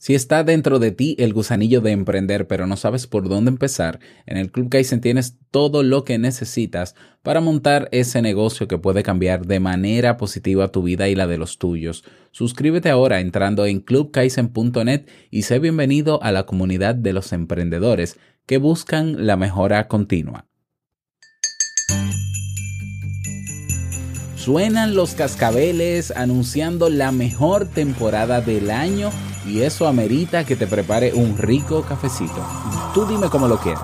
Si está dentro de ti el gusanillo de emprender pero no sabes por dónde empezar, en el Club Kaizen tienes todo lo que necesitas para montar ese negocio que puede cambiar de manera positiva tu vida y la de los tuyos. Suscríbete ahora entrando en clubkaizen.net y sé bienvenido a la comunidad de los emprendedores que buscan la mejora continua. Suenan los cascabeles anunciando la mejor temporada del año y eso amerita que te prepare un rico cafecito. Tú dime cómo lo quieres.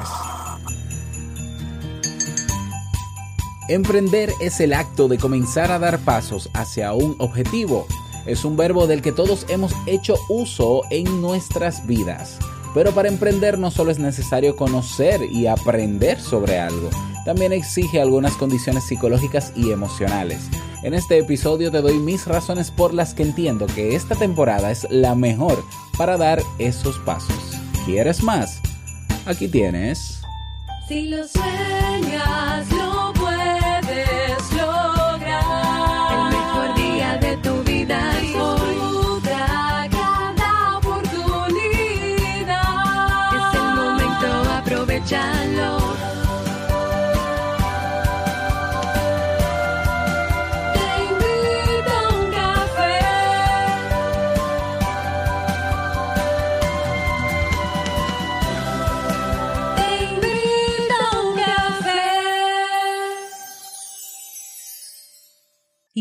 Emprender es el acto de comenzar a dar pasos hacia un objetivo. Es un verbo del que todos hemos hecho uso en nuestras vidas. Pero para emprender no solo es necesario conocer y aprender sobre algo, también exige algunas condiciones psicológicas y emocionales. En este episodio te doy mis razones por las que entiendo que esta temporada es la mejor para dar esos pasos. ¿Quieres más? Aquí tienes. Si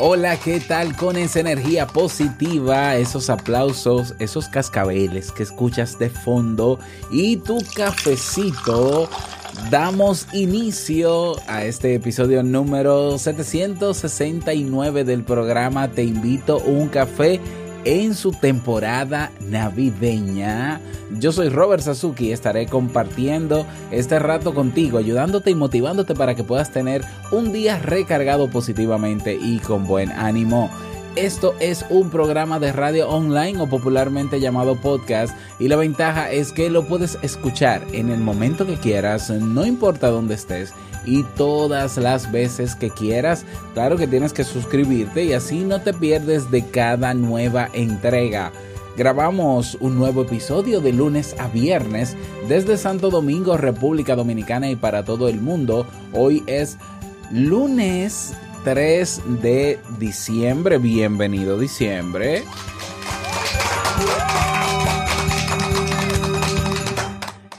Hola, ¿qué tal con esa energía positiva, esos aplausos, esos cascabeles que escuchas de fondo y tu cafecito? Damos inicio a este episodio número 769 del programa Te invito a un café en su temporada navideña. Yo soy Robert Sasuki y estaré compartiendo este rato contigo, ayudándote y motivándote para que puedas tener un día recargado positivamente y con buen ánimo. Esto es un programa de radio online o popularmente llamado podcast y la ventaja es que lo puedes escuchar en el momento que quieras, no importa dónde estés y todas las veces que quieras. Claro que tienes que suscribirte y así no te pierdes de cada nueva entrega. Grabamos un nuevo episodio de lunes a viernes desde Santo Domingo, República Dominicana y para todo el mundo. Hoy es lunes 3 de diciembre. Bienvenido diciembre.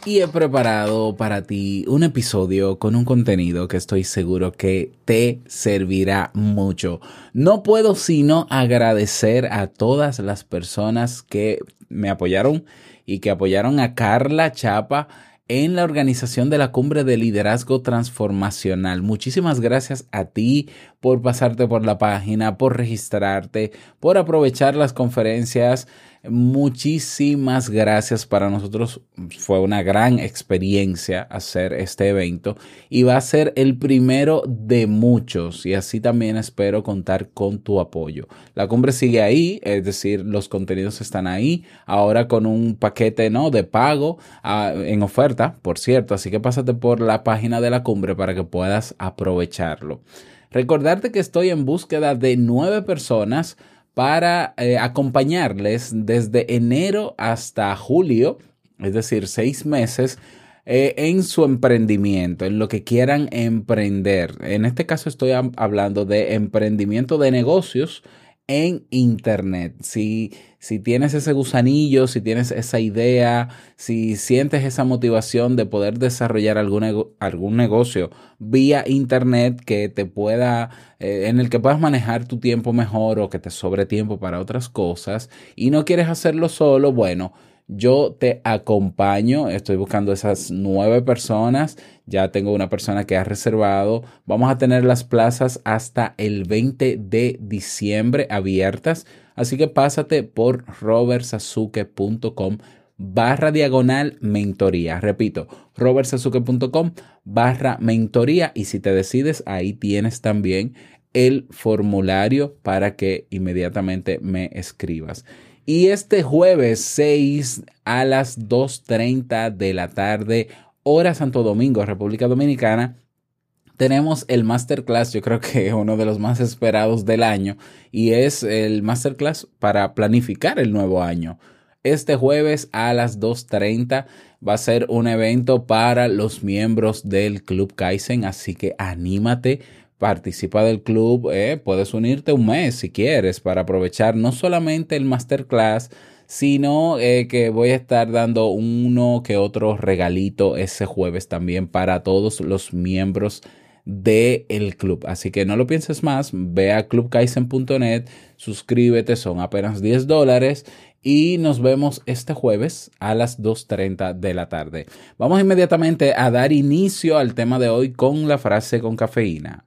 Y he preparado para ti un episodio con un contenido que estoy seguro que te servirá mucho. No puedo sino agradecer a todas las personas que me apoyaron y que apoyaron a Carla Chapa en la organización de la cumbre de liderazgo transformacional. Muchísimas gracias a ti por pasarte por la página, por registrarte, por aprovechar las conferencias. Muchísimas gracias para nosotros. Fue una gran experiencia hacer este evento y va a ser el primero de muchos y así también espero contar con tu apoyo. La cumbre sigue ahí, es decir, los contenidos están ahí, ahora con un paquete ¿no? de pago ah, en oferta, por cierto, así que pásate por la página de la cumbre para que puedas aprovecharlo. Recordarte que estoy en búsqueda de nueve personas para eh, acompañarles desde enero hasta julio, es decir, seis meses, eh, en su emprendimiento, en lo que quieran emprender. En este caso estoy hablando de emprendimiento de negocios en Internet. Si, si tienes ese gusanillo, si tienes esa idea, si sientes esa motivación de poder desarrollar algún, algún negocio vía Internet que te pueda, eh, en el que puedas manejar tu tiempo mejor o que te sobre tiempo para otras cosas y no quieres hacerlo solo, bueno, yo te acompaño, estoy buscando esas nueve personas, ya tengo una persona que ha reservado, vamos a tener las plazas hasta el 20 de diciembre abiertas, así que pásate por robertsazuke.com barra diagonal mentoría. Repito, robertsazuke.com barra mentoría y si te decides ahí tienes también el formulario para que inmediatamente me escribas. Y este jueves 6 a las 2.30 de la tarde, hora Santo Domingo, República Dominicana, tenemos el masterclass, yo creo que uno de los más esperados del año, y es el masterclass para planificar el nuevo año. Este jueves a las 2.30 va a ser un evento para los miembros del Club Kaizen, así que anímate, participa del club, eh, puedes unirte un mes si quieres para aprovechar no solamente el masterclass, sino eh, que voy a estar dando uno que otro regalito ese jueves también para todos los miembros del el club. Así que no lo pienses más, ve a clubkaisen.net, suscríbete, son apenas 10 dólares y nos vemos este jueves a las 2.30 de la tarde. Vamos inmediatamente a dar inicio al tema de hoy con la frase con cafeína.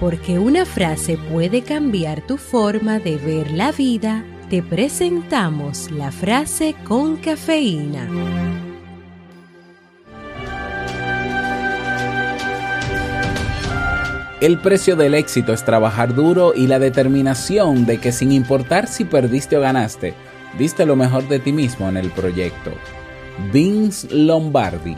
Porque una frase puede cambiar tu forma de ver la vida, te presentamos la frase con cafeína. El precio del éxito es trabajar duro y la determinación de que sin importar si perdiste o ganaste, diste lo mejor de ti mismo en el proyecto. Vince Lombardi.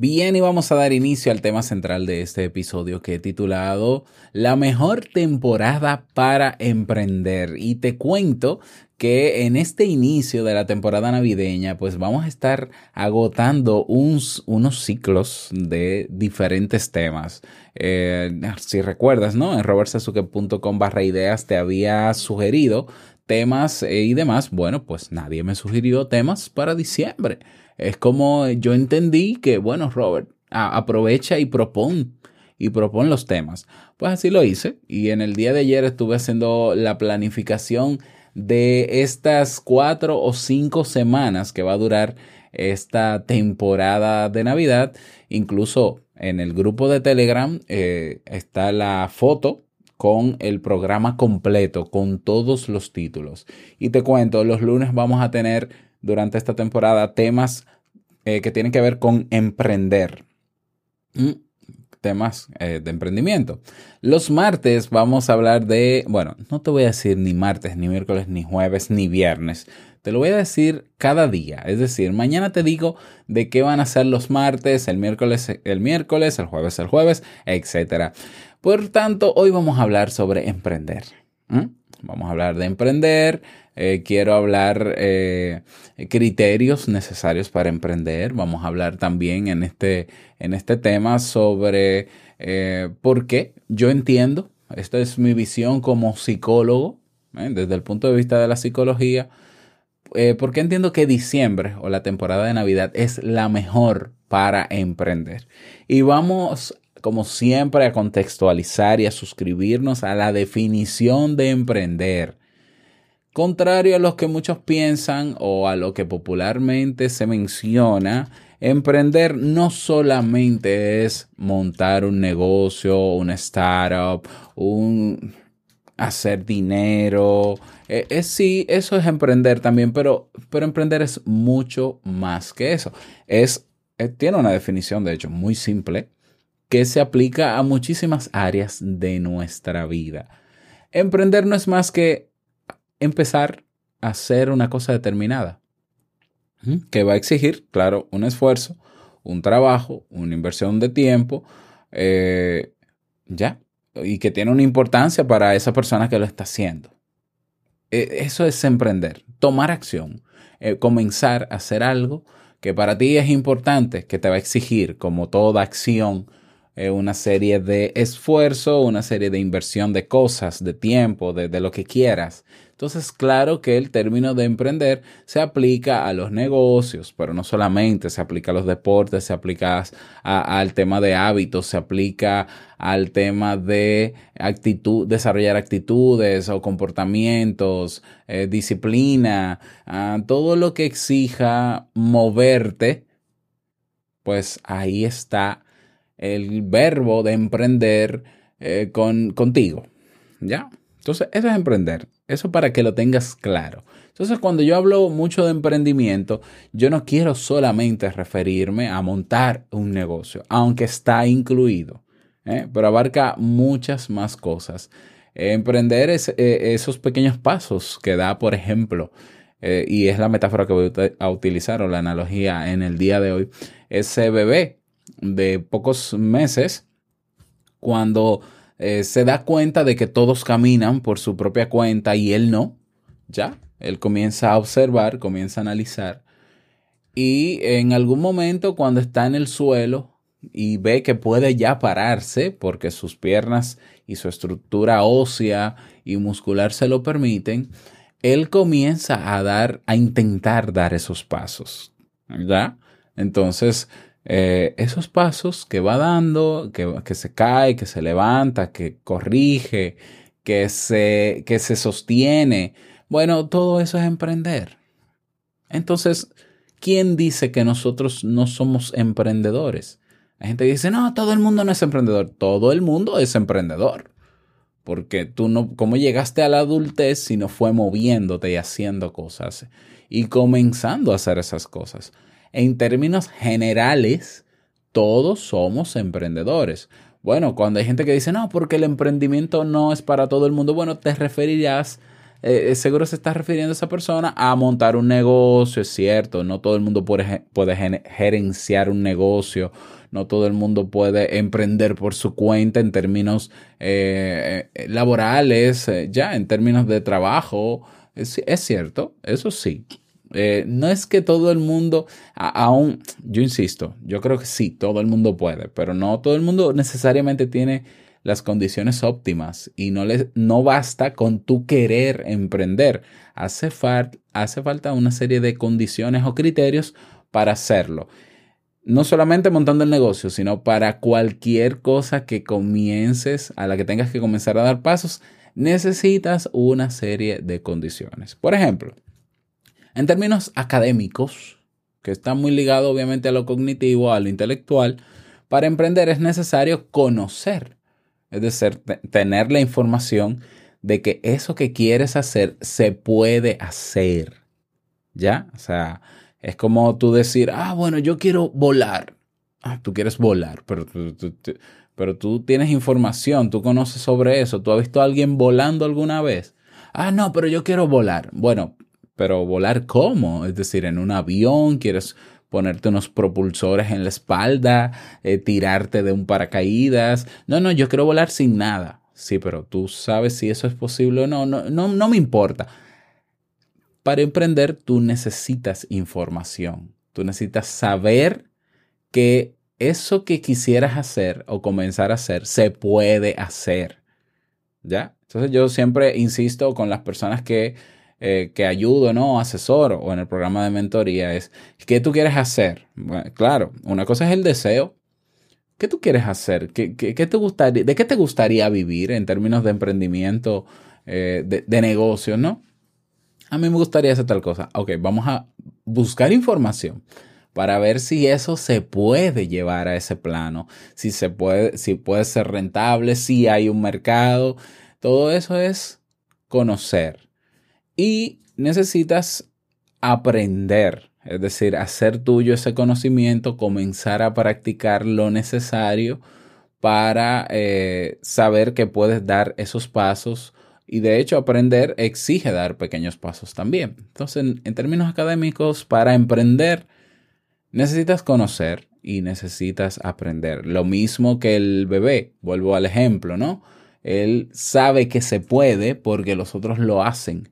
Bien, y vamos a dar inicio al tema central de este episodio que he titulado La mejor temporada para emprender. Y te cuento que en este inicio de la temporada navideña, pues vamos a estar agotando unos ciclos de diferentes temas. Eh, si recuerdas, ¿no? En robertsazuke.com barra ideas te había sugerido temas eh, y demás. Bueno, pues nadie me sugirió temas para diciembre. Es como yo entendí que, bueno, Robert, aprovecha y propon y propon los temas. Pues así lo hice y en el día de ayer estuve haciendo la planificación de estas cuatro o cinco semanas que va a durar esta temporada de Navidad. Incluso en el grupo de Telegram eh, está la foto con el programa completo, con todos los títulos. Y te cuento, los lunes vamos a tener durante esta temporada temas eh, que tienen que ver con emprender. Mm, Temas eh, de emprendimiento. Los martes vamos a hablar de, bueno, no te voy a decir ni martes, ni miércoles, ni jueves, ni viernes. Te lo voy a decir cada día. Es decir, mañana te digo de qué van a ser los martes, el miércoles, el miércoles, el jueves, el jueves, etc. Por tanto, hoy vamos a hablar sobre emprender. ¿Mm? Vamos a hablar de emprender. Eh, quiero hablar eh, criterios necesarios para emprender. Vamos a hablar también en este, en este tema sobre eh, por qué yo entiendo. Esta es mi visión como psicólogo, ¿eh? desde el punto de vista de la psicología. ¿Por qué entiendo que diciembre o la temporada de Navidad es la mejor para emprender? Y vamos, como siempre, a contextualizar y a suscribirnos a la definición de emprender. Contrario a lo que muchos piensan o a lo que popularmente se menciona, emprender no solamente es montar un negocio, una startup, un hacer dinero. Eh, es, sí, eso es emprender también, pero, pero emprender es mucho más que eso. Es, eh, tiene una definición, de hecho, muy simple, que se aplica a muchísimas áreas de nuestra vida. Emprender no es más que empezar a hacer una cosa determinada, que va a exigir, claro, un esfuerzo, un trabajo, una inversión de tiempo, eh, ya, y que tiene una importancia para esa persona que lo está haciendo. Eh, Eso es emprender, tomar acción, eh, comenzar a hacer algo que para ti es importante, que te va a exigir, como toda acción, eh, una serie de esfuerzo, una serie de inversión de cosas, de tiempo, de lo que quieras. Entonces, claro que el término de emprender se aplica a los negocios, pero no solamente, se aplica a los deportes, se aplica al tema de hábitos, se aplica al tema de actitud, desarrollar actitudes o comportamientos, eh, disciplina, a todo lo que exija moverte, pues ahí está el verbo de emprender eh, con, contigo. ¿Ya? Entonces, eso es emprender. Eso para que lo tengas claro. Entonces, cuando yo hablo mucho de emprendimiento, yo no quiero solamente referirme a montar un negocio, aunque está incluido, ¿eh? pero abarca muchas más cosas. Emprender es eh, esos pequeños pasos que da, por ejemplo, eh, y es la metáfora que voy a utilizar o la analogía en el día de hoy, ese bebé de pocos meses, cuando eh, se da cuenta de que todos caminan por su propia cuenta y él no, ya, él comienza a observar, comienza a analizar y en algún momento cuando está en el suelo y ve que puede ya pararse porque sus piernas y su estructura ósea y muscular se lo permiten, él comienza a dar, a intentar dar esos pasos, ¿verdad? Entonces, eh, esos pasos que va dando, que, que, se cae, que se levanta, que corrige, que se, que se sostiene, bueno, todo eso es emprender. Entonces, ¿quién dice que nosotros no somos emprendedores? La gente dice, no, todo el mundo no es emprendedor. Todo el mundo es emprendedor. Porque tú no, ¿cómo llegaste a la adultez si no fue moviéndote y haciendo cosas y comenzando a hacer esas cosas? En términos generales, todos somos emprendedores. Bueno, cuando hay gente que dice, no, porque el emprendimiento no es para todo el mundo, bueno, te referirás, eh, seguro se está refiriendo a esa persona a montar un negocio, es cierto, no todo el mundo puede, gerenciar un negocio, no todo el mundo puede emprender por su cuenta en términos eh, laborales, eh, ya en términos de trabajo, es cierto, eso sí. Eh, no es que todo el mundo, aún, yo insisto, yo creo que sí, todo el mundo puede, pero no todo el mundo necesariamente tiene las condiciones óptimas y no, les, no basta con tu querer emprender. Hace, hace falta una serie de condiciones o criterios para hacerlo. No solamente montando el negocio, sino para cualquier cosa que comiences, a la que tengas que comenzar a dar pasos, necesitas una serie de condiciones. Por ejemplo, en términos académicos, que está muy ligado obviamente a lo cognitivo, a lo intelectual, para emprender es necesario conocer, es decir, tener la información de que eso que quieres hacer se puede hacer. ¿Ya? O sea, es como tú decir, ah, bueno, yo quiero volar. Ah, tú quieres volar, pero tú, pero tú tienes información, tú conoces sobre eso, tú has visto a alguien volando alguna vez. Ah, no, pero yo quiero volar. Bueno, pero volar cómo? Es decir, en un avión, quieres ponerte unos propulsores en la espalda, eh, tirarte de un paracaídas. No, no, yo quiero volar sin nada. Sí, pero tú sabes si eso es posible o no. No, no, no me importa. Para emprender, tú necesitas información. Tú necesitas saber que eso que quisieras hacer o comenzar a hacer se puede hacer. ¿Ya? Entonces yo siempre insisto con las personas que eh, que ayudo, ¿no? Asesoro o en el programa de mentoría es, ¿qué tú quieres hacer? Claro, una cosa es el deseo. ¿Qué tú quieres hacer? ¿Qué, te gustaría, ¿De qué te gustaría vivir en términos de emprendimiento, eh, de, de negocio, ¿no? A mí me gustaría hacer tal cosa. Ok, vamos a buscar información para ver si eso se puede llevar a ese plano, si se puede, si puede ser rentable, si hay un mercado. Todo eso es conocer y necesitas aprender, es decir, hacer tuyo ese conocimiento, comenzar a practicar lo necesario para eh, saber que puedes dar esos pasos y de hecho aprender exige dar pequeños pasos también. Entonces, en, en términos académicos, para emprender necesitas conocer y necesitas aprender. Lo mismo que el bebé, vuelvo al ejemplo, ¿no? Él sabe que se puede porque los otros lo hacen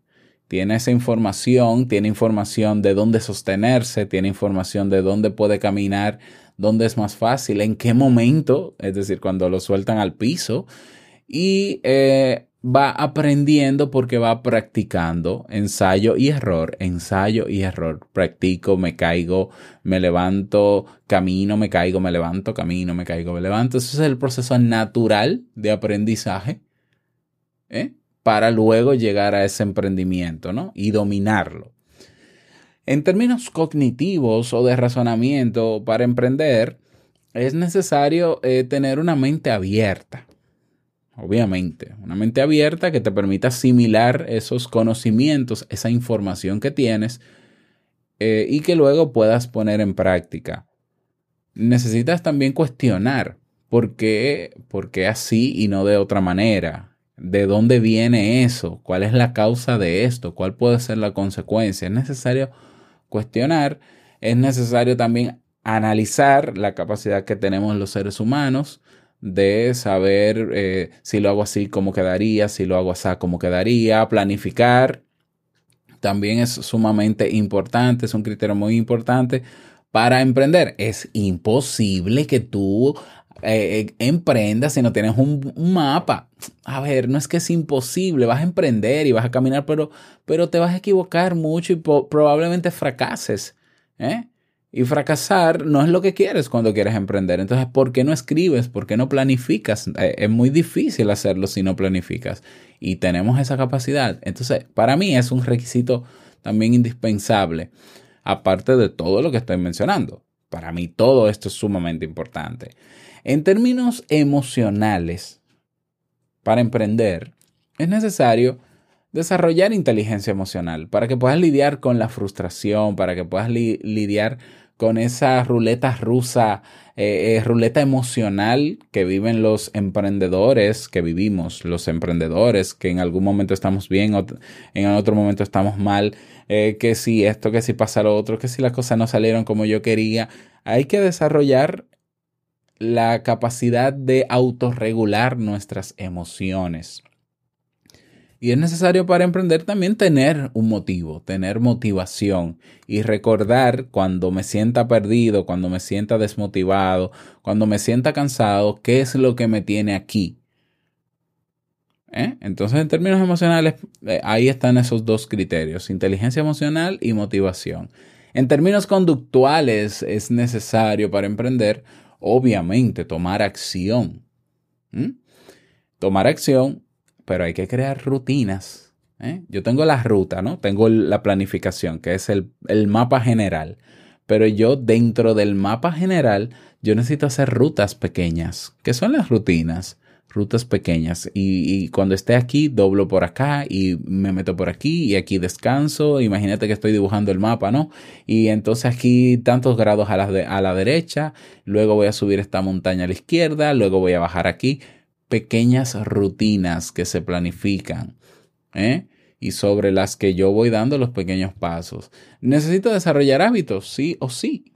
tiene esa información, tiene información de dónde sostenerse, tiene información de dónde puede caminar, dónde es más fácil, en qué momento, es decir, cuando lo sueltan al piso, y eh, va aprendiendo porque va practicando ensayo y error, ensayo y error. Practico, me caigo, me levanto, camino, me caigo, me levanto, camino, me caigo, me levanto. Ese es el proceso natural de aprendizaje. ¿eh? Para luego llegar a ese emprendimiento ¿no? y dominarlo. En términos cognitivos o de razonamiento, para emprender, es necesario eh, tener una mente abierta. Obviamente, una mente abierta que te permita asimilar esos conocimientos, esa información que tienes eh, y que luego puedas poner en práctica. Necesitas también cuestionar por qué, por qué así y no de otra manera. ¿De dónde viene eso? ¿Cuál es la causa de esto? ¿Cuál puede ser la consecuencia? Es necesario cuestionar, es necesario también analizar la capacidad que tenemos los seres humanos de saber eh, si lo hago así, cómo quedaría, si lo hago así, cómo quedaría, planificar. También es sumamente importante, es un criterio muy importante para emprender. Es imposible que tú eh, emprendas si no tienes un, un, mapa. A ver, no es que es imposible, vas a emprender y vas a caminar, pero, pero te vas a equivocar mucho y probablemente fracases. ¿eh? Y fracasar no es lo que quieres cuando quieres emprender. Entonces, ¿por qué no escribes? ¿Por qué no planificas? Eh, es muy difícil hacerlo si no planificas. Y tenemos esa capacidad. Entonces, para mí es un requisito también indispensable, aparte de todo lo que estoy mencionando. Para mí todo esto es sumamente importante. En términos emocionales, para emprender, es necesario desarrollar inteligencia emocional para que puedas lidiar con la frustración, para que puedas li lidiar con esa ruleta rusa, eh, eh, ruleta emocional que viven los emprendedores, que vivimos los emprendedores, que en algún momento estamos bien, en otro momento estamos mal, eh, que si esto, que si pasa lo otro, que si las cosas no salieron como yo quería. Hay que desarrollar la capacidad de autorregular nuestras emociones. Y es necesario para emprender también tener un motivo, tener motivación y recordar cuando me sienta perdido, cuando me sienta desmotivado, cuando me sienta cansado, qué es lo que me tiene aquí. ¿Eh? Entonces, en términos emocionales, eh, ahí están esos dos criterios, inteligencia emocional y motivación. En términos conductuales, es necesario para emprender, obviamente, tomar acción. Tomar acción pero hay que crear rutinas. ¿eh? Yo tengo la ruta, ¿no? Tengo la planificación, que es el, el mapa general. Pero yo dentro del mapa general, yo necesito hacer rutas pequeñas. ¿Qué son las rutinas? Rutas pequeñas. Y, cuando esté aquí, doblo por acá y me meto por aquí y aquí descanso. Imagínate que estoy dibujando el mapa, ¿no? Y entonces aquí tantos grados a la, a la derecha, luego voy a subir esta montaña a la izquierda, luego voy a bajar aquí pequeñas rutinas que se planifican ¿eh? y sobre las que yo voy dando los pequeños pasos. Necesito desarrollar hábitos, sí o sí.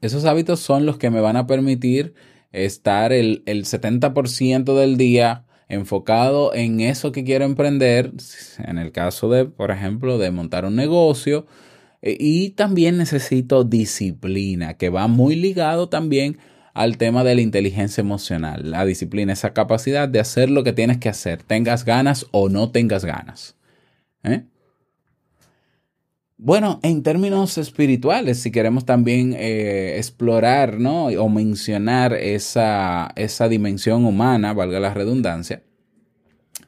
Esos hábitos son los que me van a permitir estar el, el 70% del día enfocado en eso que quiero emprender, en el caso de, por ejemplo, de montar un negocio. E, y también necesito disciplina, que va muy ligado también al tema de la inteligencia emocional, la disciplina, esa capacidad de hacer lo que tienes que hacer, tengas ganas o no tengas ganas. ¿Eh? Bueno, en términos espirituales, si queremos también eh, explorar ¿no? o mencionar esa, esa, dimensión humana, valga la redundancia,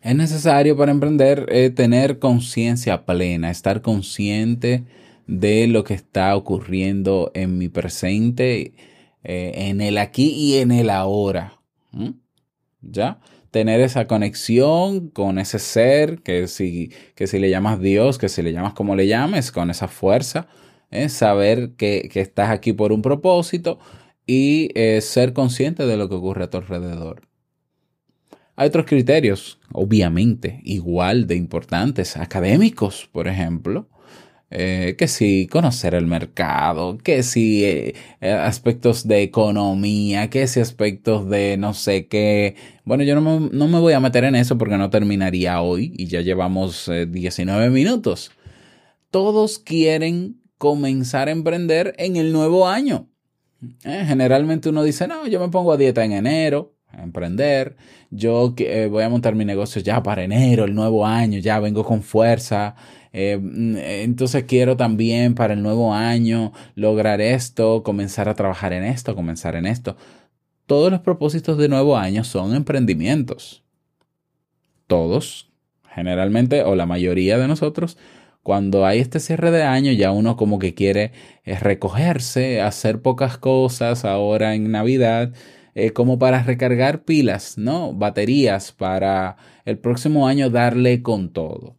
es necesario para emprender eh, tener conciencia plena, estar consciente de lo que está ocurriendo en mi presente eh, en el aquí y en el ahora. ¿Ya? Tener esa conexión con ese ser, que si, que si le llamas Dios, que si le llamas como le llames, con esa fuerza, ¿eh? saber que, que, estás aquí por un propósito y eh, ser consciente de lo que ocurre a tu alrededor. Hay otros criterios, obviamente, igual de importantes, académicos, por ejemplo, eh, que si conocer el mercado, que si eh, eh, aspectos de economía, que si aspectos de no sé qué. Bueno, yo no me, no me, voy a meter en eso porque no terminaría hoy y ya llevamos 19 minutos. Todos quieren comenzar a emprender en el nuevo año. generalmente uno dice, no, yo me pongo a dieta en enero, a emprender. Yo voy a montar mi negocio ya para enero, el nuevo año, ya vengo con fuerza. Eh, mm, entonces quiero también para el nuevo año lograr esto, comenzar a trabajar en esto, comenzar en esto. Todos los propósitos de nuevo año son emprendimientos. Todos, generalmente, o la mayoría de nosotros, cuando hay este cierre de año, ya uno como que quiere eh, recogerse, hacer pocas cosas ahora en Navidad, eh, como para recargar pilas, ¿no? Baterías para el próximo año darle con todo.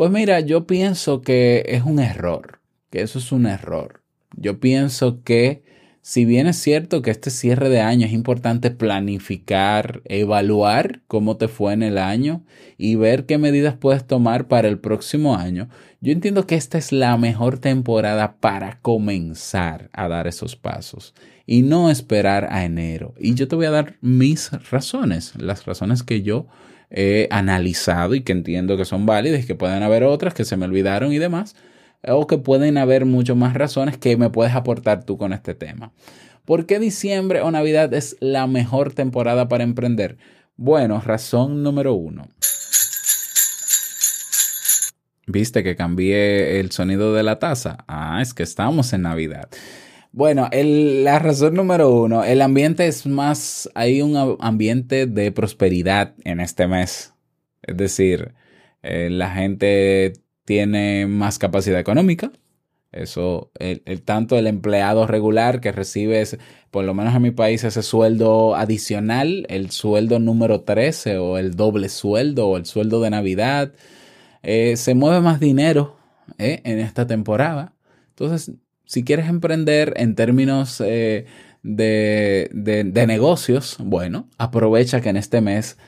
Pues mira, yo pienso que es un error, que eso es un error. Yo pienso que si bien es cierto que este cierre de año es importante planificar, evaluar cómo te fue en el año y ver qué medidas puedes tomar para el próximo año, yo entiendo que esta es la mejor temporada para comenzar a dar esos pasos y no esperar a enero. Y yo te voy a dar mis razones, las razones que yo he analizado y que entiendo que son válidas, que pueden haber otras que se me olvidaron y demás, o que pueden haber muchas más razones que me puedes aportar tú con este tema. ¿Por qué diciembre o Navidad es la mejor temporada para emprender? Bueno, razón número uno. ¿Viste que cambié el sonido de la taza? Ah, es que estamos en Navidad. Bueno, el- la razón número uno, el ambiente es más, hay un ambiente de prosperidad en este mes. Es decir, eh, la gente tiene más capacidad económica. Eso, el, el- tanto el empleado regular que recibe, por lo menos en mi país, ese sueldo adicional, el sueldo número 13 o el doble sueldo o el sueldo de Navidad, eh, se mueve más dinero eh, en esta temporada. Entonces, si quieres emprender en términos eh, de, de- negocios, bueno, aprovecha que en este mes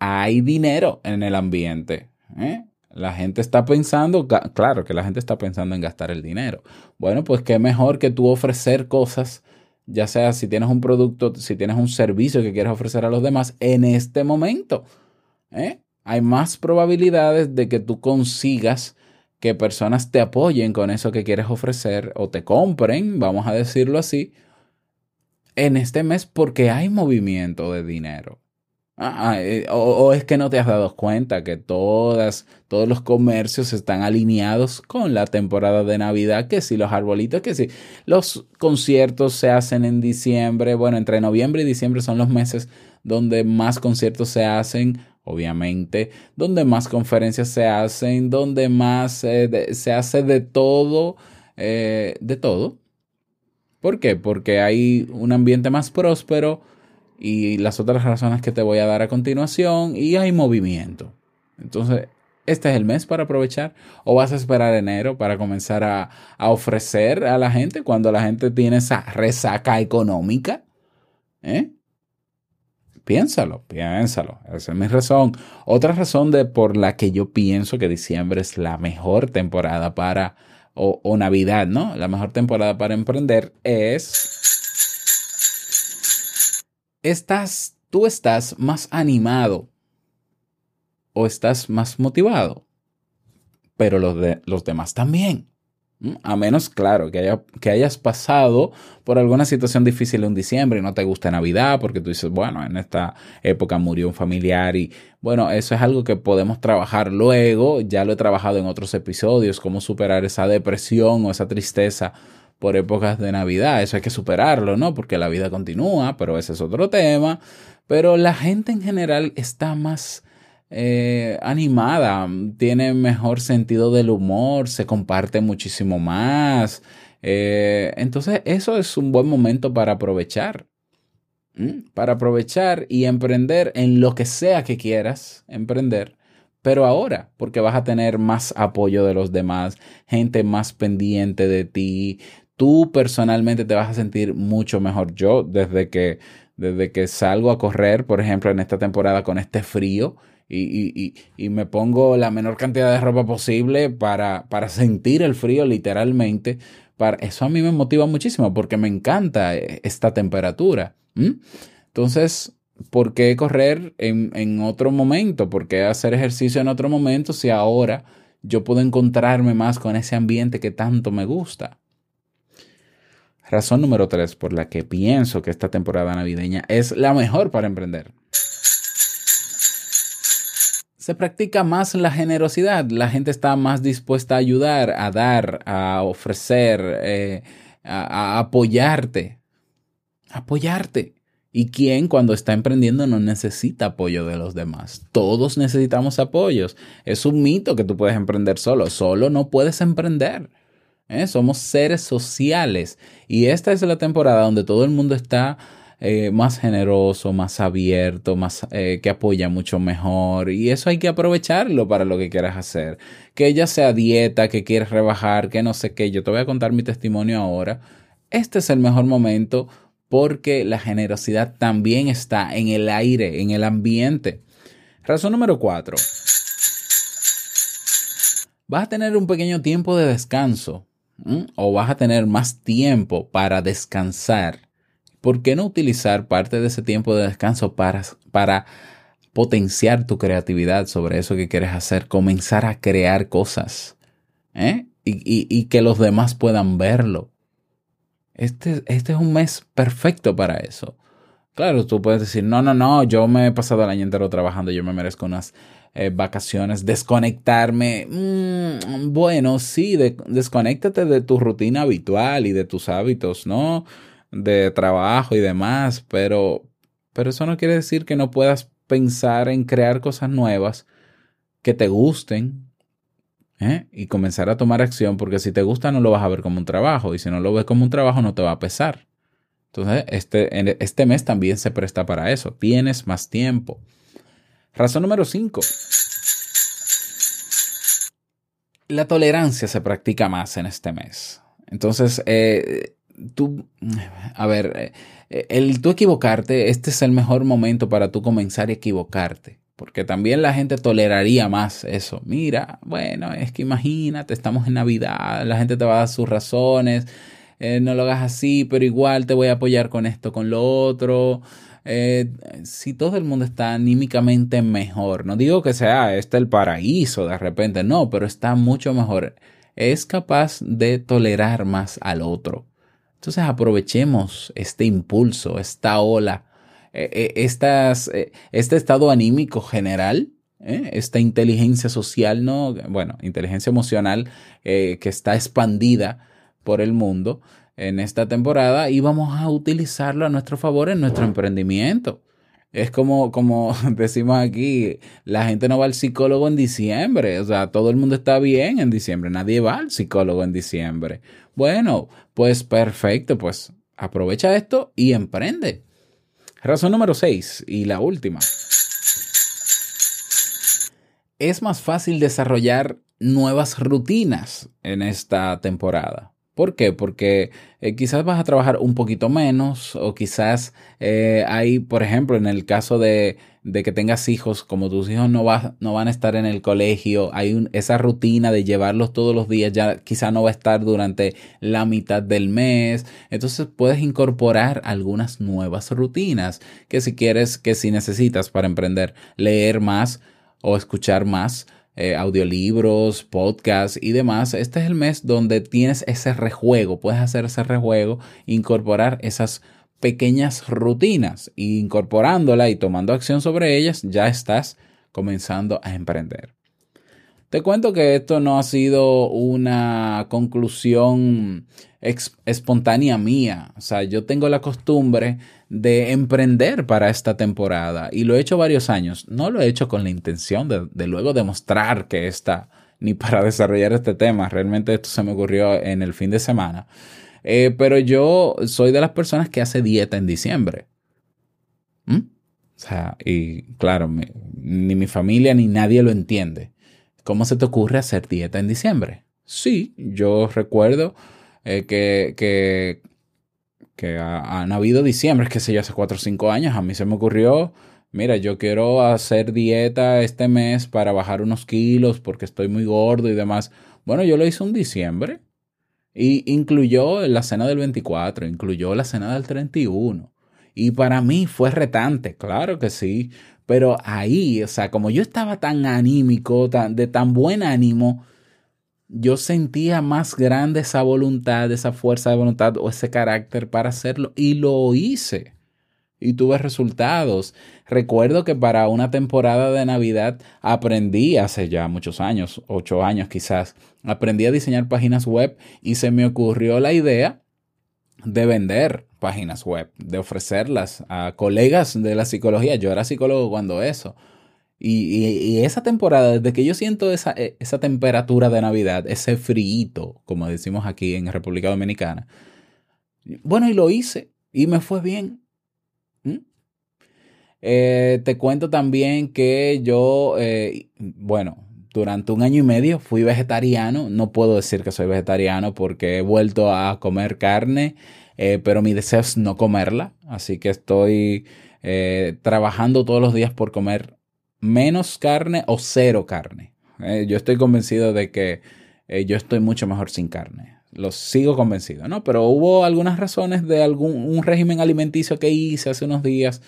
hay dinero en el ambiente. ¿eh? La gente está pensando, claro que la gente está pensando en gastar el dinero. Bueno, pues qué mejor que tú ofrecer cosas, ya sea si tienes un producto, si tienes un servicio que quieres ofrecer a los demás en este momento. ¿eh? Hay más probabilidades de que tú consigas que personas te apoyen con eso que quieres ofrecer o te compren, vamos a decirlo así, en este mes porque hay movimiento de dinero. Ah, ah, eh, o, es que no te has dado cuenta que todas, todos los comercios están alineados con la temporada de Navidad, que si los arbolitos, que si los conciertos se hacen en diciembre, bueno, entre noviembre y diciembre son los meses donde más conciertos se hacen, obviamente, donde más conferencias se hacen, donde más eh, se hace de todo, eh, de todo. ¿Por qué? Porque hay un ambiente más próspero y las otras razones que te voy a dar a continuación y hay movimiento. Entonces, este es el mes para aprovechar o vas a esperar enero para comenzar a, a ofrecer a la gente cuando la gente tiene esa resaca económica. ¿Eh? Piénsalo, piénsalo. Esa es mi razón. Otra razón de por la que yo pienso que diciembre es la mejor temporada para, o, Navidad, ¿no? La mejor temporada para emprender es estás, tú estás más animado o estás más motivado, pero los, de, los demás también. ¿Mm? A menos, claro, que, haya, que hayas pasado por alguna situación difícil en diciembre y no te gusta Navidad porque tú dices, bueno, en esta época murió un familiar y bueno, eso es algo que podemos trabajar luego, ya lo he trabajado en otros episodios, cómo superar esa depresión o esa tristeza por épocas de Navidad. Eso hay que superarlo, ¿no? Porque la vida continúa, pero ese es otro tema. Pero la gente en general está más eh, animada, tiene mejor sentido del humor, se comparte muchísimo más. Eh, entonces, eso es un buen momento para aprovechar. Para aprovechar y emprender en lo que sea que quieras emprender. Pero ahora, porque vas a tener más apoyo de los demás, gente más pendiente de ti, tú personalmente te vas a sentir mucho mejor. Yo, desde que, desde que salgo a correr, por ejemplo, en esta temporada con este frío, y, y, y, me pongo la menor cantidad de ropa posible para, para sentir el frío literalmente, para, eso a mí me motiva muchísimo porque me encanta esta temperatura. Entonces, ¿por qué correr en, en otro momento? ¿Por qué hacer ejercicio en otro momento si ahora yo puedo encontrarme más con ese ambiente que tanto me gusta? Razón número tres por la que pienso que esta temporada navideña es la mejor para emprender. Se practica más la generosidad, la gente está más dispuesta a ayudar, a dar, a ofrecer, eh, a, apoyarte. Apoyarte. ¿Y quién cuando está emprendiendo no necesita apoyo de los demás? Todos necesitamos apoyos. Es un mito que tú puedes emprender solo. Solo no puedes emprender. ¿eh? Somos seres sociales. Y esta es la temporada donde todo el mundo está eh, más generoso, más abierto, más eh, que apoya mucho mejor. Y eso hay que aprovecharlo para lo que quieras hacer. Que ella sea dieta, que quieres rebajar, que no sé qué. Yo te voy a contar mi testimonio ahora. Este es el mejor momento porque la generosidad también está en el aire, en el ambiente. Razón número cuatro. Vas a tener un pequeño tiempo de descanso o vas a tener más tiempo para descansar. ¿Por qué no utilizar parte de ese tiempo de descanso para, para potenciar tu creatividad sobre eso que quieres hacer? Comenzar a crear cosas ¿eh? y, y, y que los demás puedan verlo. Este, este es un mes perfecto para eso. Claro, tú puedes decir, no, no, no, yo me he pasado el año entero trabajando, yo me merezco unas eh, vacaciones, desconectarme. Mm, bueno, sí, de, desconéctate de tu rutina habitual y de tus hábitos, ¿no? De trabajo y demás, pero, pero eso no quiere decir que no puedas pensar en crear cosas nuevas que te gusten, ¿eh? y comenzar a tomar acción, porque si te gusta no lo vas a ver como un trabajo, y si no lo ves como un trabajo no te va a pesar. Entonces, este, este mes también se presta para eso. Tienes más tiempo. Razón número 5. La tolerancia se practica más en este mes. Entonces, eh, tú, a ver, eh, el tú equivocarte, este es el mejor momento para tú comenzar a equivocarte. Porque también la gente toleraría más eso. Mira, bueno, es que imagínate, estamos en Navidad, la gente te va a dar sus razones, eh, no lo hagas así, pero igual te voy a apoyar con esto, con lo otro. Eh, si todo el mundo está anímicamente mejor, no digo que sea este el paraíso de repente, no, pero está mucho mejor. Es capaz de tolerar más al otro. Entonces aprovechemos este impulso, esta ola eh, estas, eh, este estado anímico general, ¿eh? esta inteligencia social, ¿no? Bueno, inteligencia emocional que está expandida por el mundo en esta temporada y vamos a utilizarlo a nuestro favor en nuestro emprendimiento. Es como, como decimos aquí, la gente no va al psicólogo en diciembre, o sea, todo el mundo está bien en diciembre, nadie va al psicólogo en diciembre. Bueno, pues perfecto, pues aprovecha esto y emprende. Razón número 6 y la última. Es más fácil desarrollar nuevas rutinas en esta temporada. ¿Por qué? Porque eh, quizás vas a trabajar un poquito menos o quizás eh, hay, por ejemplo, en el caso de, que tengas hijos, como tus hijos no, va, no van a estar en el colegio, hay esa rutina de llevarlos todos los días, ya quizás no va a estar durante la mitad del mes. Entonces puedes incorporar algunas nuevas rutinas que si quieres, que si necesitas para emprender, leer más o escuchar más eh, audiolibros, podcasts y demás, este es el mes donde tienes ese rejuego, puedes hacer ese rejuego, incorporar esas pequeñas rutinas e incorporándola y tomando acción sobre ellas, ya estás comenzando a emprender. Te cuento que esto no ha sido una conclusión espontánea mía. O sea, yo tengo la costumbre de emprender para esta temporada y lo he hecho varios años. No lo he hecho con la intención de, luego demostrar que está ni para desarrollar este tema. Realmente esto se me ocurrió en el fin de semana. Eh, pero yo soy de las personas que hace dieta en diciembre. ¿Mm? O sea, y claro, ni mi familia ni nadie lo entiende. ¿Cómo se te ocurre hacer dieta en diciembre? Sí, yo recuerdo eh, que, que, que ha, han habido diciembre, que sé yo, hace 4 o 5 años, a mí se me ocurrió, mira, yo quiero hacer dieta este mes para bajar unos kilos porque estoy muy gordo y demás. Bueno, yo lo hice un diciembre y incluyó la cena del 24, incluyó la cena del 31. Y para mí fue retante, claro que sí, pero ahí, o sea, como yo estaba tan anímico, tan, de tan buen ánimo, yo sentía más grande esa voluntad, esa fuerza de voluntad o ese carácter para hacerlo y lo hice. Y tuve resultados. Recuerdo que para una temporada de Navidad aprendí hace ya muchos años, ocho años quizás, aprendí a diseñar páginas web y se me ocurrió la idea de vender páginas web, de ofrecerlas a colegas de la psicología. Yo era psicólogo cuando eso. Y, y- y esa temporada, desde que yo siento esa, eh, esa temperatura de Navidad, ese frío, como decimos aquí en República Dominicana, bueno, y lo hice y me fue bien. ¿Mm? Eh, te cuento también que yo, eh, bueno, durante un año y medio fui vegetariano. No puedo decir que soy vegetariano porque he vuelto a comer carne, eh, pero mi deseo es no comerla. Así que estoy eh, trabajando todos los días por comer menos carne o cero carne. Eh, yo estoy convencido de que eh, yo estoy mucho mejor sin carne. Lo sigo convencido, ¿no? Pero hubo algunas razones de algún un régimen alimenticio que hice hace unos días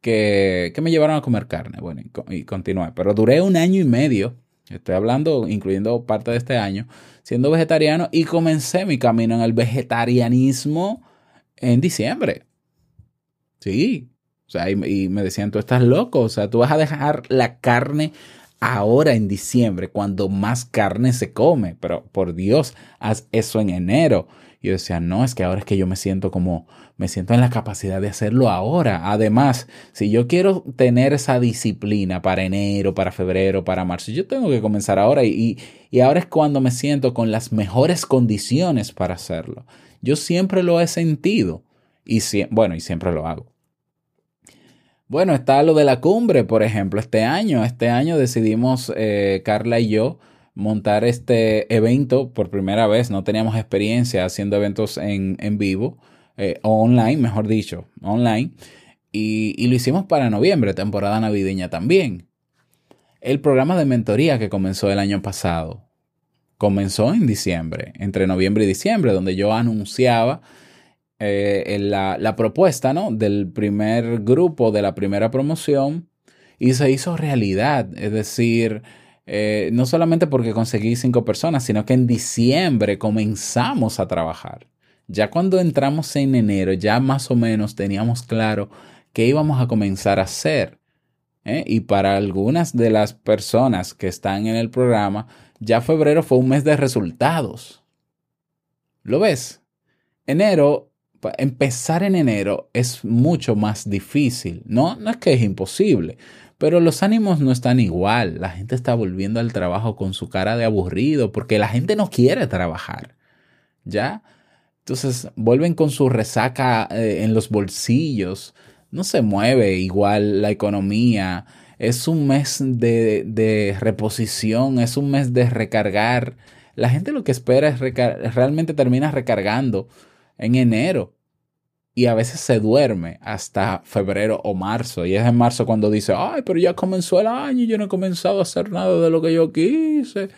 que, que me llevaron a comer carne. Bueno, y, y continué. Pero duré un año y medio, estoy hablando, incluyendo parte de este año, siendo vegetariano y comencé mi camino en el vegetarianismo en diciembre. Sí. Sea, y, me decían, tú estás loco, o sea, tú vas a dejar la carne ahora en diciembre, cuando más carne se come, pero por Dios, haz eso en enero. Y yo decía, no, es que ahora es que yo me siento como, me siento en la capacidad de hacerlo ahora. Además, si yo quiero tener esa disciplina para enero, para febrero, para marzo, yo tengo que comenzar ahora y, y ahora es cuando me siento con las mejores condiciones para hacerlo. Yo siempre lo he sentido y bueno, y siempre lo hago. Bueno, está lo de la cumbre, por ejemplo, este año. Este año decidimos, eh, Carla y yo, montar este evento por primera vez. No teníamos experiencia haciendo eventos en, en vivo, eh, o online, mejor dicho, online. Y, y lo hicimos para noviembre, temporada navideña también. El programa de mentoría que comenzó el año pasado comenzó en diciembre, entre noviembre y diciembre, donde yo anunciaba eh, la, propuesta ¿no? del primer grupo, de la primera promoción, y se hizo realidad. Es decir, eh, no solamente porque conseguí cinco personas, sino que en diciembre comenzamos a trabajar. Ya cuando entramos en enero, ya más o menos teníamos claro qué íbamos a comenzar a hacer. ¿eh? Y para algunas de las personas que están en el programa, ya febrero fue un mes de resultados. ¿Lo ves? Enero empezar en enero es mucho más difícil. No, no es que es imposible, pero los ánimos no están igual. La gente está volviendo al trabajo con su cara de aburrido porque la gente no quiere trabajar. ¿Ya? Entonces vuelven con su resaca eh, en los bolsillos. No se mueve igual la economía. Es un mes de, de reposición, es un mes de recargar. La gente lo que espera es realmente termina recargando en enero y a veces se duerme hasta febrero o marzo. Y es en marzo cuando dice, ay, pero ya comenzó el año y yo no he comenzado a hacer nada de lo que yo quise.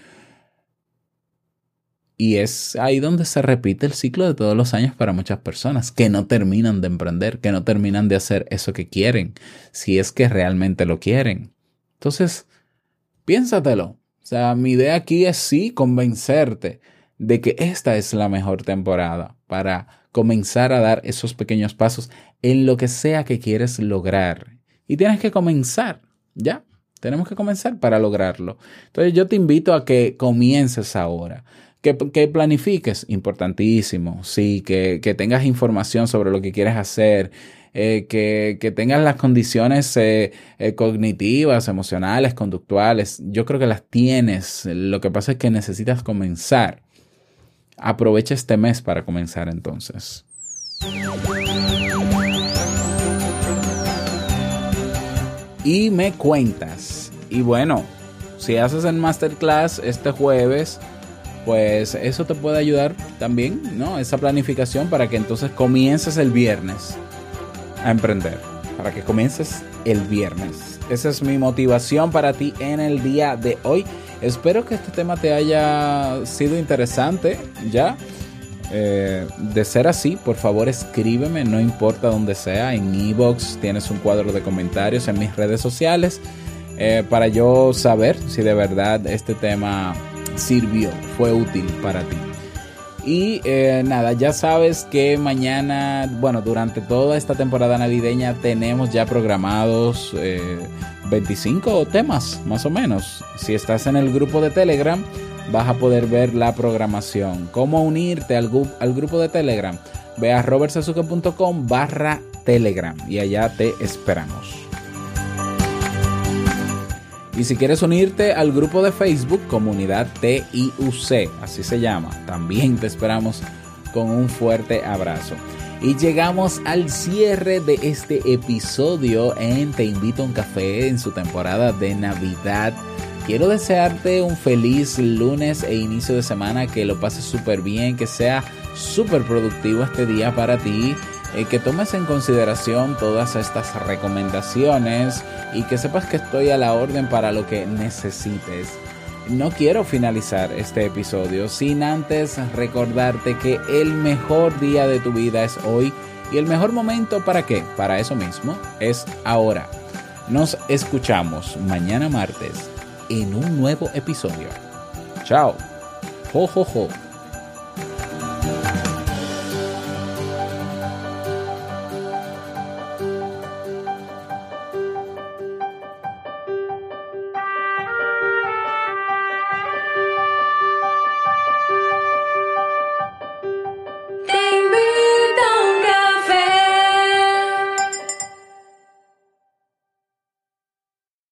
Y es ahí donde se repite el ciclo de todos los años para muchas personas que no terminan de emprender, que no terminan de hacer eso que quieren, si es que realmente lo quieren. Entonces, piénsatelo. O sea, mi idea aquí es sí convencerte de que esta es la mejor temporada para comenzar a dar esos pequeños pasos en lo que sea que quieres lograr. Y tienes que comenzar, ¿ya? Tenemos que comenzar para lograrlo. Entonces yo te invito a que comiences ahora. Que, que planifiques, importantísimo, sí, que, que tengas información sobre lo que quieres hacer, eh, que, que tengas las condiciones eh, eh, cognitivas, emocionales, conductuales. Yo creo que las tienes. Lo que pasa es que necesitas comenzar. Aprovecha este mes para comenzar entonces. Y me cuentas. Y bueno, si haces el masterclass este jueves, pues eso te puede ayudar también, ¿no? Esa planificación para que entonces comiences el viernes a emprender. Para que comiences el viernes. Esa es mi motivación para ti en el día de hoy. Espero que este tema te haya sido interesante, ¿ya? Eh, de ser así, por favor escríbeme, no importa donde sea, en Evox tienes un cuadro de comentarios en mis redes sociales eh, para yo saber si de verdad este tema sirvió, fue útil para ti. Y eh, nada, ya sabes que mañana, bueno, durante toda esta temporada navideña tenemos ya programados eh, 25 temas, más o menos. Si estás en el grupo de Telegram, vas a poder ver la programación. ¿Cómo unirte al, al grupo de Telegram? ve a robertsazuke.com barra telegram y allá te esperamos. Y si quieres unirte al grupo de Facebook Comunidad TIUC, así se llama, también te esperamos con un fuerte abrazo. Y llegamos al cierre de este episodio en Te invito a un café en su temporada de Navidad. Quiero desearte un feliz lunes e inicio de semana, que lo pases súper bien, que sea súper productivo este día para ti, eh, que tomes en consideración todas estas recomendaciones y que sepas que estoy a la orden para lo que necesites. No quiero finalizar este episodio sin antes recordarte que el mejor día de tu vida es hoy y el mejor momento para qué? Para eso mismo es ahora. Nos escuchamos mañana martes en un nuevo episodio. Chao. Jo, jo, jo.